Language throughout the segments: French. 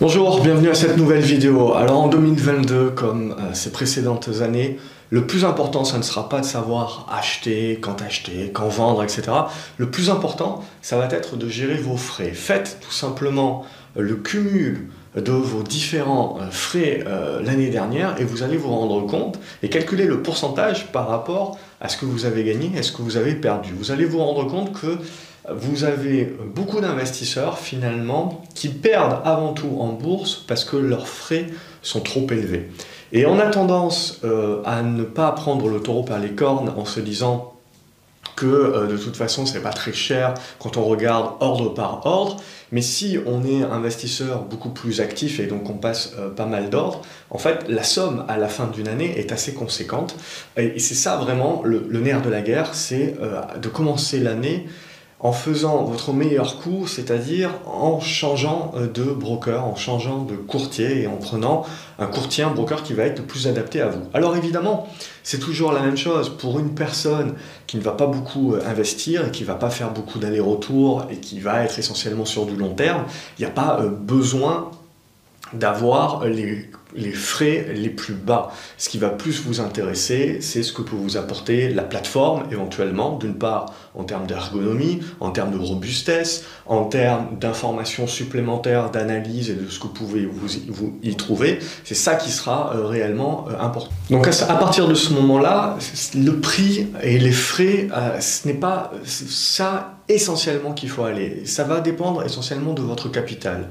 Bonjour, bienvenue à cette nouvelle vidéo. Alors en 2022, comme euh, ces précédentes années, le plus important, ça ne sera pas de savoir acheter, quand acheter, quand vendre, etc. Le plus important, ça va être de gérer vos frais. Faites tout simplement le cumul de vos différents euh, frais euh, l'année dernière et vous allez vous rendre compte et calculer le pourcentage par rapport à ce que vous avez gagné et ce que vous avez perdu. Vous allez vous rendre compte que vous avez beaucoup d'investisseurs finalement qui perdent avant tout en bourse parce que leurs frais sont trop élevés. Et on a tendance euh, à ne pas prendre le taureau par les cornes en se disant que euh, de toute façon c'est pas très cher quand on regarde ordre par ordre, mais si on est investisseur beaucoup plus actif et donc on passe euh, pas mal d'ordres, en fait la somme à la fin d'une année est assez conséquente et, c'est ça vraiment le, nerf de la guerre, c'est de commencer l'année en faisant votre meilleur coup, c'est-à-dire en changeant euh, de broker, en changeant de courtier et en prenant un courtier, un broker qui va être le plus adapté à vous. Alors évidemment, c'est toujours la même chose pour une personne qui ne va pas beaucoup euh, investir et qui ne va pas faire beaucoup d'allers-retours et qui va être essentiellement sur du long terme, il n'y a pas euh, besoin d'avoir les, frais les plus bas. Ce qui va plus vous intéresser, c'est ce que peut vous apporter la plateforme éventuellement, d'une part en termes d'ergonomie, en termes de robustesse, en termes d'informations supplémentaires, d'analyse et de ce que vous pouvez vous, y trouver. C'est ça qui sera euh, réellement euh, important. Donc à, partir de ce moment-là, le prix et les frais, euh, ce n'est pas ça essentiellement qu'il faut aller. Ça va dépendre essentiellement de votre capital.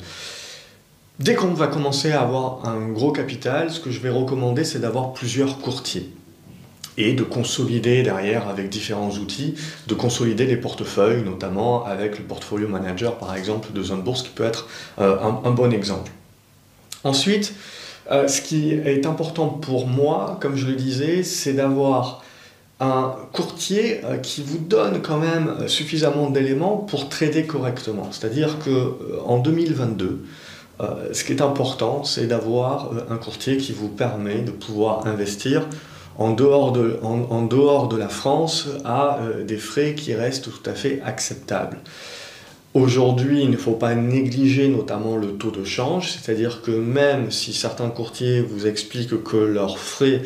Dès qu'on va commencer à avoir un gros capital, ce que je vais recommander, c'est d'avoir plusieurs courtiers et de consolider derrière avec différents outils, de consolider les portefeuilles, notamment avec le portfolio manager par exemple de Zone Bourse qui peut être euh, un, bon exemple. Ensuite, euh, ce qui est important pour moi, comme je le disais, c'est d'avoir un courtier euh, qui vous donne quand même suffisamment d'éléments pour trader correctement. C'est-à-dire que en 2022, euh, ce qui est important, c'est d'avoir euh, un courtier qui vous permet de pouvoir investir en dehors de, la France à euh, des frais qui restent tout à fait acceptables. Aujourd'hui, il ne faut pas négliger notamment le taux de change, c'est-à-dire que même si certains courtiers vous expliquent que leurs frais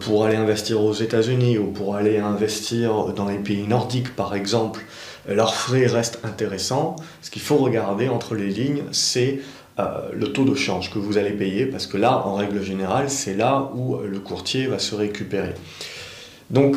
pour aller investir aux États-Unis ou pour aller investir dans les pays nordiques par exemple, leurs frais restent intéressants, ce qu'il faut regarder entre les lignes, c'est euh, le taux de change que vous allez payer, parce que là, en règle générale, c'est là où le courtier va se récupérer. Donc,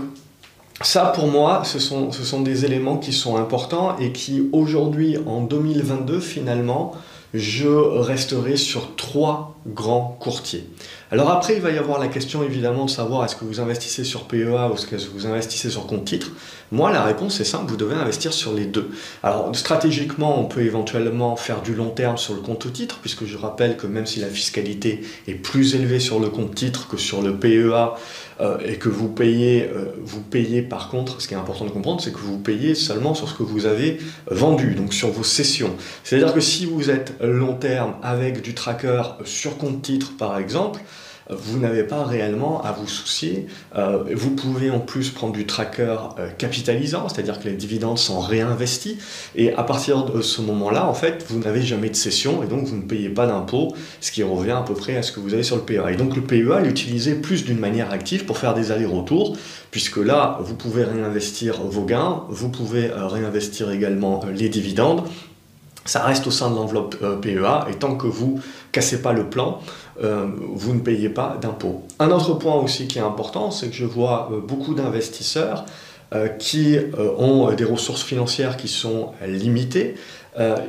ça, pour moi, ce sont, ce sont des éléments qui sont importants et qui, aujourd'hui, en 2022, finalement, je resterai sur trois grands courtiers. Alors après, il va y avoir la question évidemment de savoir est-ce que vous investissez sur PEA ou est-ce que vous investissez sur compte titre. Moi, la réponse est simple, vous devez investir sur les deux. Alors stratégiquement, on peut éventuellement faire du long terme sur le compte titre, puisque je rappelle que même si la fiscalité est plus élevée sur le compte titre que sur le PEA, euh, et que vous payez, euh, vous payez par contre, ce qui est important de comprendre, c'est que vous payez seulement sur ce que vous avez vendu, donc sur vos sessions. C'est-à-dire que si vous êtes long terme avec du tracker sur compte titre par exemple, vous n'avez pas réellement à vous soucier. Euh, vous pouvez en plus prendre du tracker euh, capitalisant, c'est-à-dire que les dividendes sont réinvestis, et à partir de ce moment-là, en fait, vous n'avez jamais de cession, et donc vous ne payez pas d'impôt, ce qui revient à peu près à ce que vous avez sur le PEA. Et donc le PEA est utilisé plus d'une manière active pour faire des allers-retours, puisque là, vous pouvez réinvestir vos gains, vous pouvez euh, réinvestir également les dividendes, ça reste au sein de l'enveloppe PEA, et tant que vous cassez pas le plan, euh, vous ne payez pas d'impôts. Un autre point aussi qui est important, c'est que je vois euh, beaucoup d'investisseurs euh, qui ont des ressources financières qui sont limitées,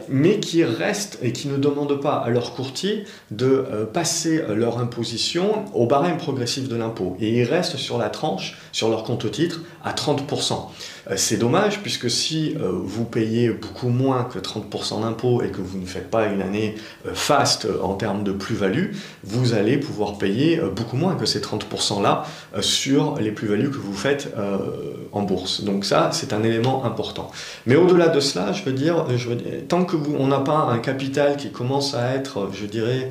mais qui restent et qui ne demandent pas à leur courtier de passer leur imposition au barème progressif de l'impôt. Et ils restent sur la tranche, sur leur compte titre, à 30%. Euh, c'est dommage puisque si euh, vous payez beaucoup moins que 30% d'impôts et que vous ne faites pas une année euh, faste en termes de plus-value, vous allez pouvoir payer beaucoup moins que ces 30%-là sur les plus-values que vous faites en bourse. Donc ça, c'est un élément important. Mais au-delà de cela, je veux dire, je tant que vous, on n'a pas un capital qui commence à être, je dirais,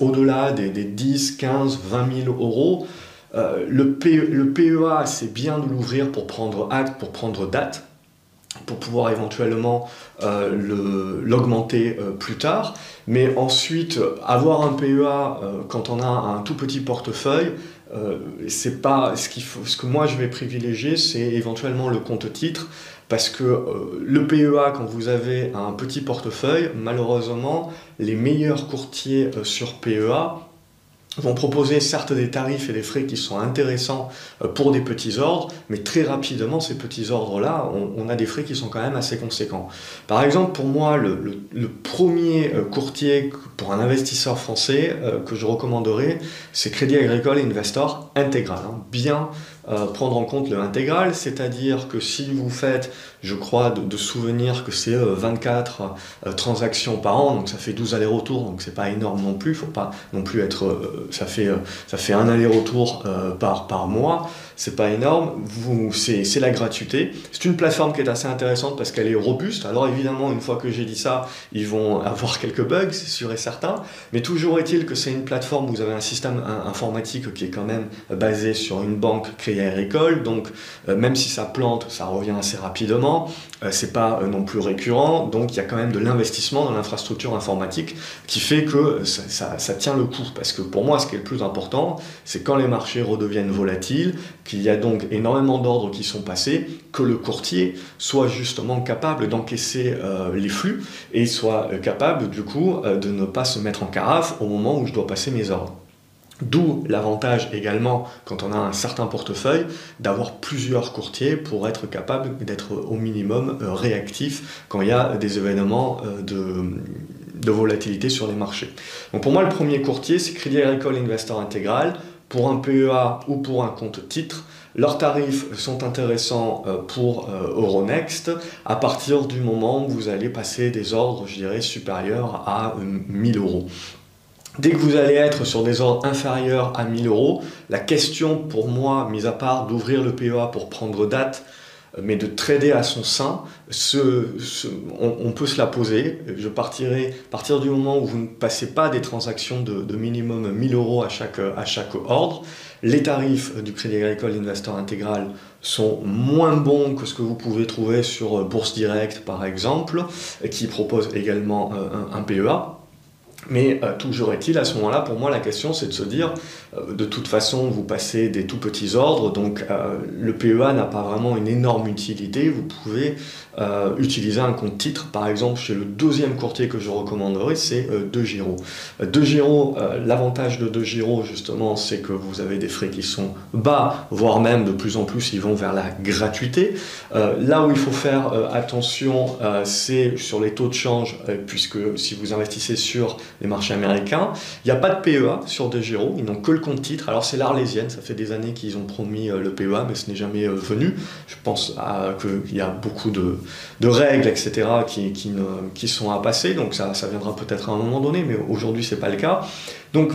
au-delà des, des 10, 15, 20 000 euros, euh, le, PEA, c'est bien de l'ouvrir pour prendre acte, pour prendre date. pour pouvoir éventuellement l'augmenter plus tard. Mais ensuite, avoir un PEA quand on a un tout petit portefeuille, c'est pas ce. Ce que moi je vais privilégier, c'est éventuellement le compte titre parce que euh, le PEA, quand vous avez un petit portefeuille, malheureusement, les meilleurs courtiers euh, sur PEA vont proposer certes des tarifs et des frais qui sont intéressants euh, pour des petits ordres, mais très rapidement, ces petits ordres-là, on, a des frais qui sont quand même assez conséquents. Par exemple, pour moi, le, premier courtier pour un investisseur français que je recommanderais, c'est Crédit Agricole Investor Intégral. Hein. Bien euh, prendre en compte le intégral, c'est-à-dire que si vous faites, je crois, de, souvenir que c'est 24 euh, euh, transactions par an, donc ça fait 12 allers-retours, donc c'est pas énorme non plus, faut pas non plus être, ça fait, ça fait un aller-retour par, par mois, c'est pas énorme, c'est la gratuité. C'est une plateforme qui est assez intéressante parce qu'elle est robuste. Alors évidemment, une fois que j'ai dit ça, ils vont avoir quelques bugs, c'est sûr et certain, mais toujours est-il que c'est une plateforme où vous avez un système informatique qui est quand même basé sur une banque créée agricole, donc euh, même si ça plante, ça revient assez rapidement, euh, c'est pas euh, non plus récurrent, donc il y a quand même de l'investissement dans l'infrastructure informatique qui fait que ça, ça, tient le coup. Parce que pour moi, ce qui est le plus important, c'est quand les marchés redeviennent volatiles, qu'il y a donc énormément d'ordres qui sont passés, que le courtier soit justement capable d'encaisser les flux et soit capable du coup de ne pas se mettre en carafe au moment où je dois passer mes ordres. D'où l'avantage également, quand on a un certain portefeuille, d'avoir plusieurs courtiers pour être capable d'être au minimum euh, réactif quand il y a des événements euh, de, volatilité sur les marchés. Donc pour moi, le premier courtier, c'est Crédit Agricole Investor Intégral. Pour un PEA ou pour un compte titre, leurs tarifs sont intéressants euh, pour Euronext à partir du moment où vous allez passer des ordres, je dirais, supérieurs à 1000 euros. Dès que vous allez être sur des ordres inférieurs à 1000 euros, la question pour moi, mis à part d'ouvrir le PEA pour prendre date, euh, mais de trader à son sein, on, peut se la poser. Je partirai à partir du moment où vous ne passez pas des transactions de, minimum 1000 euros à chaque, ordre. Les tarifs du Crédit Agricole Investor Intégral sont moins bons que ce que vous pouvez trouver sur Bourse Direct par exemple, qui propose également euh, un PEA. Mais euh, toujours est-il, à ce moment-là, pour moi, la question, c'est de se dire, euh, de toute façon, vous passez des tout petits ordres, donc euh, le PEA n'a pas vraiment une énorme utilité. Vous pouvez utiliser un compte titre, par exemple, chez le deuxième courtier que je recommanderais, c'est De Giro. De Giro, l'avantage de De Giro, justement, c'est que vous avez des frais qui sont bas, voire même de plus en plus, ils vont vers la gratuité. là où il faut faire attention, c'est sur les taux de change, puisque si vous investissez sur les marchés américains. Il n'y a pas de PEA sur De Giro, ils n'ont que le compte titre. Alors c'est l'Arlésienne, ça fait des années qu'ils ont promis euh, le PEA, mais ce n'est jamais euh, venu. Je pense qu'il y a beaucoup de, règles, etc., qui, sont à passer, donc ça, viendra peut-être à un moment donné, mais aujourd'hui ce n'est pas le cas. Donc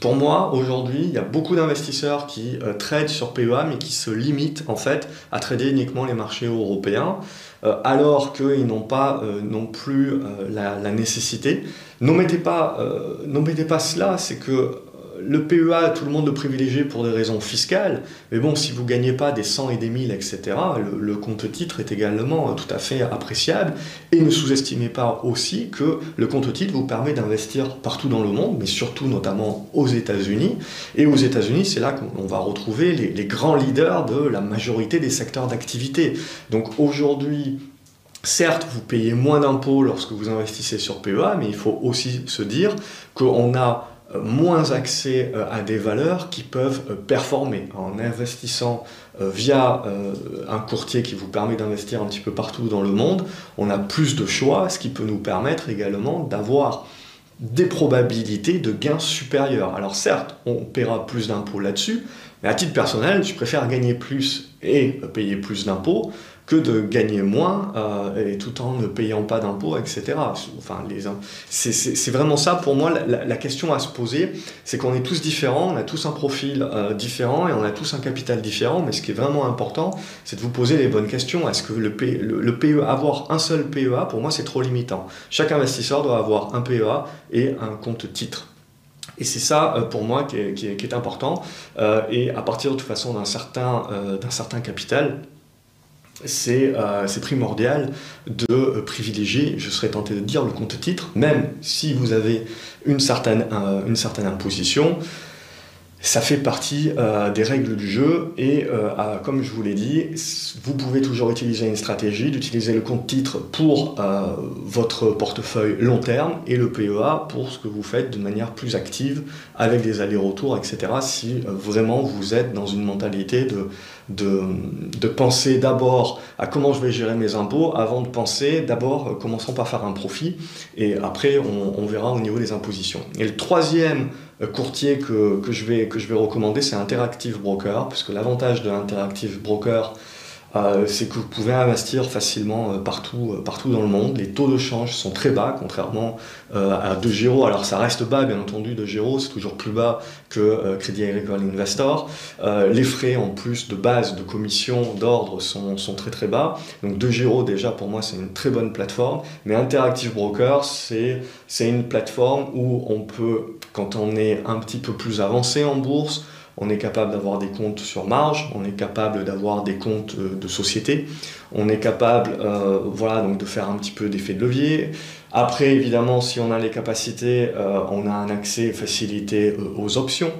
pour moi, aujourd'hui, il y a beaucoup d'investisseurs qui euh, tradent sur PEA, mais qui se limitent en fait à trader uniquement les marchés européens, euh, alors qu'ils n'ont pas euh, non plus la, la, nécessité. N'omettez pas, pas cela, c'est que le PEA, tout le monde le privilégie pour des raisons fiscales, mais bon, si vous ne gagnez pas des 100 et des 1000, etc., le, compte titre est également tout à fait appréciable. Et ne sous-estimez pas aussi que le compte titre vous permet d'investir partout dans le monde, mais surtout notamment aux États-Unis. Et aux États-Unis, c'est là qu'on va retrouver les, les grands leaders de la majorité des secteurs d'activité. Donc aujourd'hui, Certes, vous payez moins d'impôts lorsque vous investissez sur PEA, mais il faut aussi se dire qu'on a euh, moins accès euh, à des valeurs qui peuvent euh, performer. En investissant via un courtier qui vous permet d'investir un petit peu partout dans le monde, on a plus de choix, ce qui peut nous permettre également d'avoir des probabilités de gains supérieurs. Alors certes, on paiera plus d'impôts là-dessus, mais à titre personnel, je préfère gagner plus et payer plus d'impôts que de gagner moins euh, et tout en ne payant pas d'impôts, etc. Enfin, c'est vraiment ça pour moi la, question à se poser, c'est qu'on est tous différents, on a tous un profil euh, différent et on a tous un capital différent, mais ce qui est vraiment important, c'est de vous poser les bonnes questions. Est-ce que le, le, PE, avoir un seul PEA, pour moi, c'est trop limitant. Chaque investisseur doit avoir un PEA et un compte titre. Et c'est ça, euh, pour moi, qui est, qui est, qui est important. et à partir de toute façon d'un certain, d'un certain capital, c'est primordial de privilégier, je serais tenté de dire, le compte titre, même si vous avez une certaine, une certaine imposition ça fait partie euh, des règles du jeu et euh, comme je vous l'ai dit, vous pouvez toujours utiliser une stratégie d'utiliser le compte titre pour euh, votre portefeuille long terme et le PEA pour ce que vous faites de manière plus active avec des allers-retours, etc. Si vraiment vous êtes dans une mentalité de, penser d'abord à comment je vais gérer mes impôts avant de penser d'abord commençons par faire un profit et après on, verra au niveau des impositions. Et le troisième euh, courtier que, que, je vais, que je vais recommander, c'est Interactive Broker, puisque l'avantage de Interactive Broker, euh, c'est que vous pouvez investir facilement euh, partout, euh, partout dans le monde. Les taux de change sont très bas, contrairement à De Giro. Alors ça reste bas, bien entendu, De Giro, c'est toujours plus bas que Crédit Agricole Investor. les frais en plus de base, de commission, d'ordre sont, sont, très très bas. Donc De Giro, déjà, pour moi, c'est une très bonne plateforme. Mais Interactive Broker, c'est une plateforme où on peut, quand on est un petit peu plus avancé en bourse, on est capable d'avoir des comptes sur marge, on est capable d'avoir des comptes euh, de société, on est capable euh, voilà, donc de faire un petit peu d'effet de levier. Après, évidemment, si on a les capacités, euh, on a un accès facilité aux options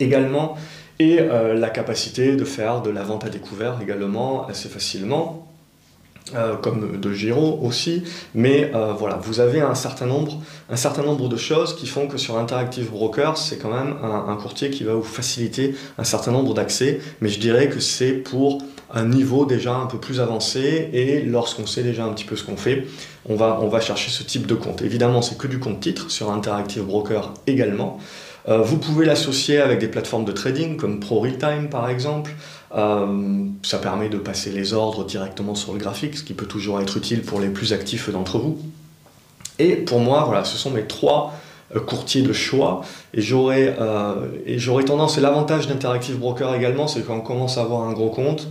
également, et la capacité de faire de la vente à découvert également assez facilement. Euh, comme de Giro aussi, mais euh, voilà, vous avez un certain, nombre, un certain nombre de choses qui font que sur Interactive Broker, c'est quand même un, courtier qui va vous faciliter un certain nombre d'accès, mais je dirais que c'est pour un niveau déjà un peu plus avancé, et lorsqu'on sait déjà un petit peu ce qu'on fait, on va, on va chercher ce type de compte. Évidemment, c'est que du compte titre sur Interactive Broker également. Euh, vous pouvez l'associer avec des plateformes de trading comme ProRealTime par exemple. Euh, ça permet de passer les ordres directement sur le graphique, ce qui peut toujours être utile pour les plus actifs d'entre vous. Et pour moi, voilà, ce sont mes trois euh, courtiers de choix. Et j'aurais tendance, et l'avantage d'Interactive Broker également, c'est quand on commence à avoir un gros compte,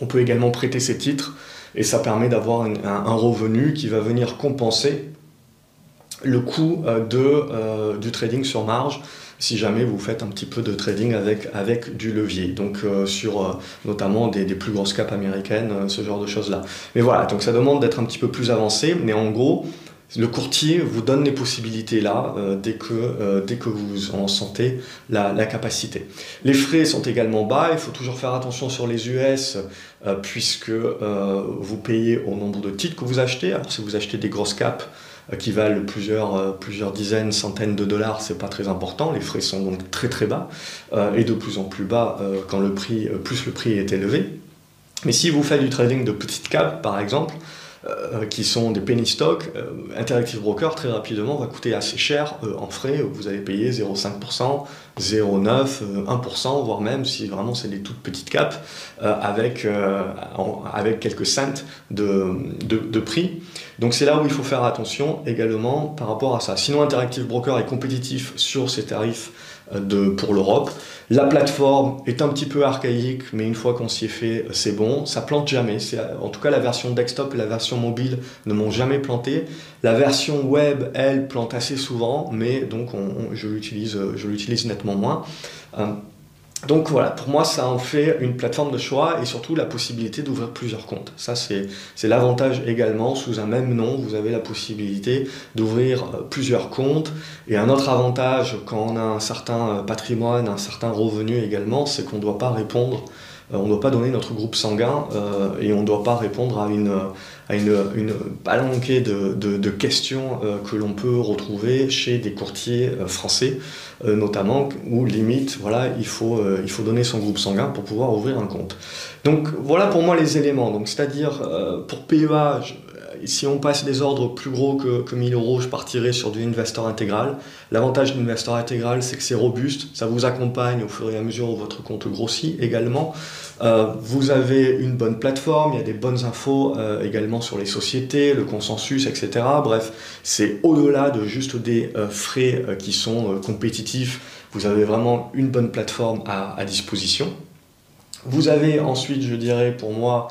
on peut également prêter ses titres et ça permet d'avoir un, revenu qui va venir compenser le coût euh, de, euh, du trading sur marge si jamais vous faites un petit peu de trading avec, avec du levier, donc euh, sur notamment des, plus grosses capes américaines, ce genre de choses-là. Mais voilà, donc ça demande d'être un petit peu plus avancé, mais en gros, le courtier vous donne les possibilités là dès, que, dès que vous en sentez la, la, capacité. Les frais sont également bas, il faut toujours faire attention sur les US puisque vous payez au nombre de titres que vous achetez. Alors si vous achetez des grosses capes, qui valent plusieurs, euh, plusieurs dizaines, centaines de dollars, c'est pas très important. Les frais sont donc très très bas euh, et de plus en plus bas quand le prix, plus le prix est élevé. Mais si vous faites du trading de petites capes, par exemple, euh, qui sont des penny stocks, euh, Interactive Broker très rapidement va coûter assez cher euh, en frais. Vous allez payer 0,5%, 0,9%, 1%, voire même si vraiment c'est des toutes petites capes, avec, avec quelques cents de, de, de prix. Donc c'est là où il faut faire attention également par rapport à ça. Sinon Interactive Broker est compétitif sur ses tarifs de, pour l'Europe. La plateforme est un petit peu archaïque, mais une fois qu'on s'y est fait, c'est bon. Ça plante jamais. En tout cas, la version desktop et la version mobile ne m'ont jamais planté. La version web, elle, plante assez souvent, mais donc je l'utilise nettement moins. Donc voilà, pour moi, ça en fait une plateforme de choix et surtout la possibilité d'ouvrir plusieurs comptes. Ça, c'est l'avantage également. Sous un même nom, vous avez la possibilité d'ouvrir euh, plusieurs comptes. Et un autre avantage, quand on a un certain euh, patrimoine, un certain revenu également, c'est qu'on ne doit pas répondre on ne doit pas donner notre groupe sanguin euh, et on ne doit pas répondre à une, à une, une palanquée de, de, questions euh, que l'on peut retrouver chez des courtiers français, notamment, où limite, voilà, il faut, il faut donner son groupe sanguin pour pouvoir ouvrir un compte. Donc voilà pour moi les éléments. Donc c'est-à-dire pour PEA, si on passe des ordres plus gros que, que 1000 euros, je partirai sur du investor intégral. L'avantage de l'investor intégral, c'est que c'est robuste, ça vous accompagne au fur et à mesure où votre compte grossit également. Euh, vous avez une bonne plateforme, il y a des bonnes infos euh, également sur les sociétés, le consensus, etc. Bref, c'est au-delà de juste des euh, frais qui sont compétitifs. Vous avez vraiment une bonne plateforme à, disposition. Vous avez ensuite, je dirais, pour moi,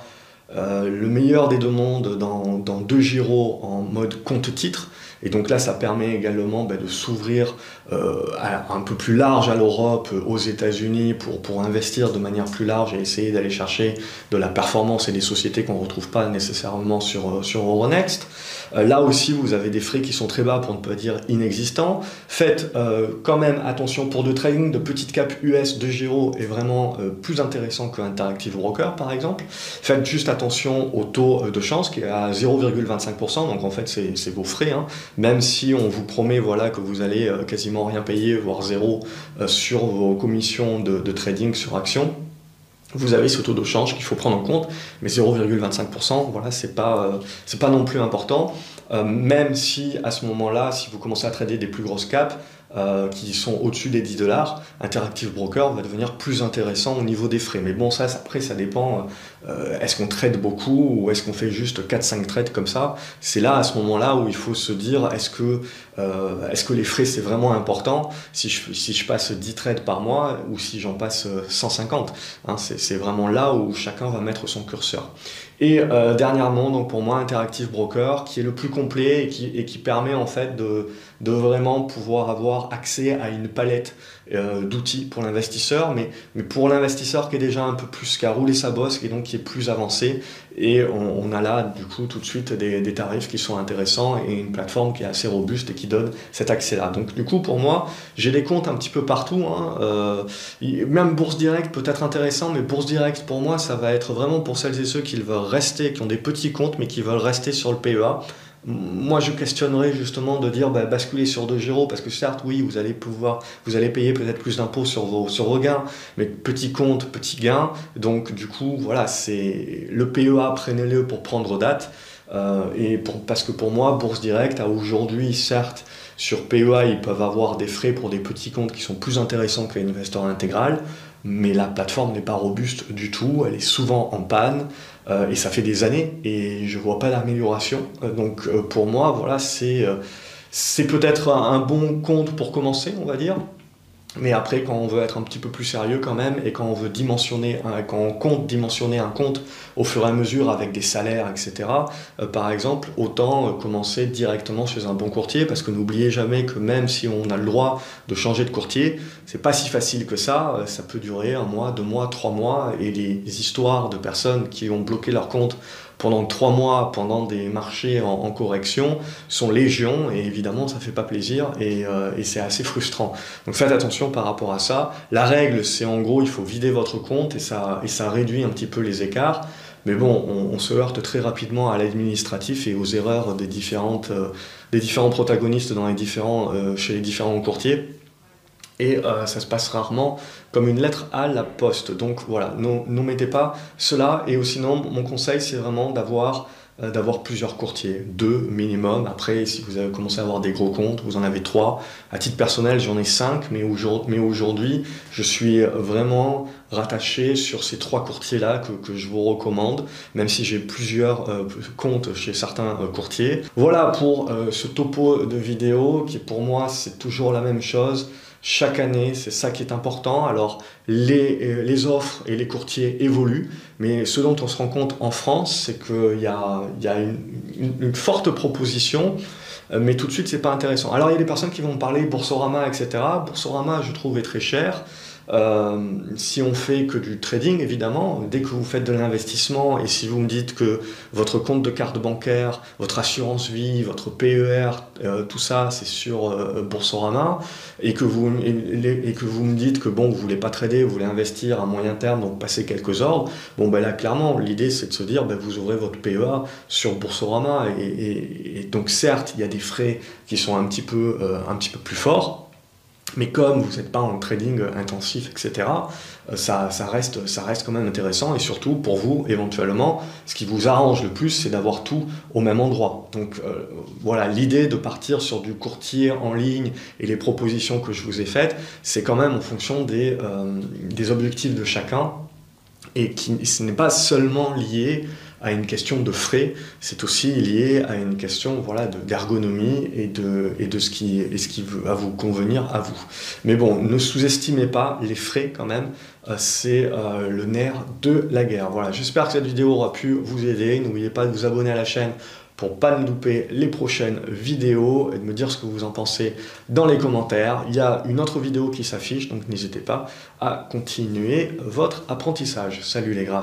le meilleur des deux mondes dans, deux gyros en mode compte-titre. Et donc là, ça permet également ben, de s'ouvrir euh, un peu plus large à l'Europe, aux États-Unis, pour, pour investir de manière plus large et essayer d'aller chercher de la performance et des sociétés qu'on ne retrouve pas nécessairement sur, sur Euronext. Euh, là aussi, vous avez des frais qui sont très bas, pour ne pas dire inexistants. Faites euh, quand même attention pour de trading de petite cap US de Giro est vraiment euh, plus intéressant que Interactive Broker, par exemple. Faites juste attention au taux de chance qui est à 0,25%, donc en fait, c'est vos frais. Hein. Même si on vous promet voilà, que vous allez quasiment rien payer, voire zéro, sur vos commissions de, trading sur action vous avez ce taux de change qu'il faut prendre en compte, mais 0,25%, voilà, c'est pas, euh, pas non plus important. Euh, même si à ce moment-là, si vous commencez à trader des plus grosses caps, euh, qui sont au-dessus des 10 dollars, Interactive Broker va devenir plus intéressant au niveau des frais. Mais bon, ça, après, ça dépend. Euh, est-ce qu'on trade beaucoup ou est-ce qu'on fait juste 4-5 trades comme ça? C'est là, à ce moment-là, où il faut se dire est-ce que, euh, est que les frais, c'est vraiment important? Si je, si je passe 10 trades par mois ou si j'en passe 150 hein, C'est vraiment là où chacun va mettre son curseur. Et dernièrement, donc pour moi, Interactive Broker, qui est le plus complet et qui, et qui permet en fait de, de vraiment pouvoir avoir accès à une palette euh, d'outils pour l'investisseur, mais, mais pour l'investisseur qui est déjà un peu plus, qui a roulé sa bosse, et donc qui est plus avancé, et on, a là du coup tout de suite des, des, tarifs qui sont intéressants et une plateforme qui est assez robuste et qui donne cet accès-là. Donc du coup pour moi, j'ai des comptes un petit peu partout, hein, euh, même Bourse Direct peut être intéressant, mais Bourse Direct pour moi ça va être vraiment pour celles et ceux qui veulent rester, qui ont des petits comptes mais qui veulent rester sur le PEA moi, je questionnerais justement de dire bah, basculer sur 2 Giro, parce que certes, oui, vous allez pouvoir, vous allez payer peut-être plus d'impôts sur vos, sur vos gains, mais petit compte, petit gain. Donc, du coup, voilà, c'est le PEA, prenez-le pour prendre date. Euh, et pour, parce que pour moi, Bourse Direct, à aujourd'hui, certes, sur PEA, ils peuvent avoir des frais pour des petits comptes qui sont plus intéressants qu'un investor intégral, mais la plateforme n'est pas robuste du tout, elle est souvent en panne. Euh, et ça fait des années et je vois pas d'amélioration. Euh, donc euh, pour moi, voilà, c'est peut-être un bon compte pour commencer, on va dire. Mais après, quand on veut être un petit peu plus sérieux quand même, et quand on veut dimensionner, quand on compte dimensionner un compte au fur et à mesure avec des salaires, etc., euh, par exemple, autant euh, commencer directement chez un bon courtier, parce que n'oubliez jamais que même si on a le droit de changer de courtier, c'est pas si facile que ça, euh, ça peut durer un mois, deux mois, trois mois, et les histoires de personnes qui ont bloqué leur compte pendant trois mois, pendant des marchés en, correction, sont légion et évidemment ça fait pas plaisir et, et c'est assez frustrant. Donc faites attention par rapport à ça. La règle c'est en gros il faut vider votre compte et ça, réduit un petit peu les écarts. Mais bon, on, se heurte très rapidement à l'administratif et aux erreurs des, différentes, euh, des différents protagonistes dans les différents, euh, chez les différents courtiers et euh, ça se passe rarement comme une lettre à la poste. Donc voilà, ne mettez pas cela. Et sinon, mon conseil, c'est vraiment d'avoir d'avoir plusieurs courtiers, deux minimum. Après, si vous avez commencé à avoir des gros comptes, vous en avez trois. À titre personnel, j'en ai cinq, mais aujourd'hui, je suis vraiment rattaché sur ces trois courtiers-là que, que, je vous recommande, même si j'ai plusieurs euh, comptes chez certains courtiers. Voilà pour ce topo de vidéo qui pour moi, c'est toujours la même chose chaque année, c'est ça qui est important. Alors, les, euh, les, offres et les courtiers évoluent, mais ce dont on se rend compte en France, c'est qu'il y a, y a une, une, forte proposition, euh, mais tout de suite, c'est pas intéressant. Alors, il y a des personnes qui vont parler Boursorama, etc. Boursorama, je trouve, est très cher. Euh, si on fait que du trading, évidemment, dès que vous faites de l'investissement et si vous me dites que votre compte de carte bancaire, votre assurance vie, votre PER, euh, tout ça, c'est sur euh, Boursorama, et que, vous, et, que vous me dites que bon, vous voulez pas trader, vous voulez investir à moyen terme, donc passer quelques ordres, bon, ben là, clairement, l'idée c'est de se dire, ben, vous ouvrez votre PEA sur Boursorama, et, et, donc certes, il y a des frais qui sont un petit peu, un petit peu plus forts, mais comme vous n'êtes pas en trading intensif, etc., euh, ça, reste, ça reste quand même intéressant. Et surtout, pour vous, éventuellement, ce qui vous arrange le plus, c'est d'avoir tout au même endroit. Donc euh, voilà, l'idée de partir sur du courtier en ligne et les propositions que je vous ai faites, c'est quand même en fonction des, euh, des objectifs de chacun. Et qui, ce n'est pas seulement lié à une question de frais, c'est aussi lié à une question voilà, d'ergonomie et de, et de ce qui, et ce qui va vous convenir à vous. Mais bon, ne sous-estimez pas les frais quand même, euh, c'est euh, le nerf de la guerre. Voilà, j'espère que cette vidéo aura pu vous aider. N'oubliez pas de vous abonner à la chaîne pour pas ne louper les prochaines vidéos et de me dire ce que vous en pensez dans les commentaires. Il y a une autre vidéo qui s'affiche, donc n'hésitez pas à continuer votre apprentissage. Salut les gras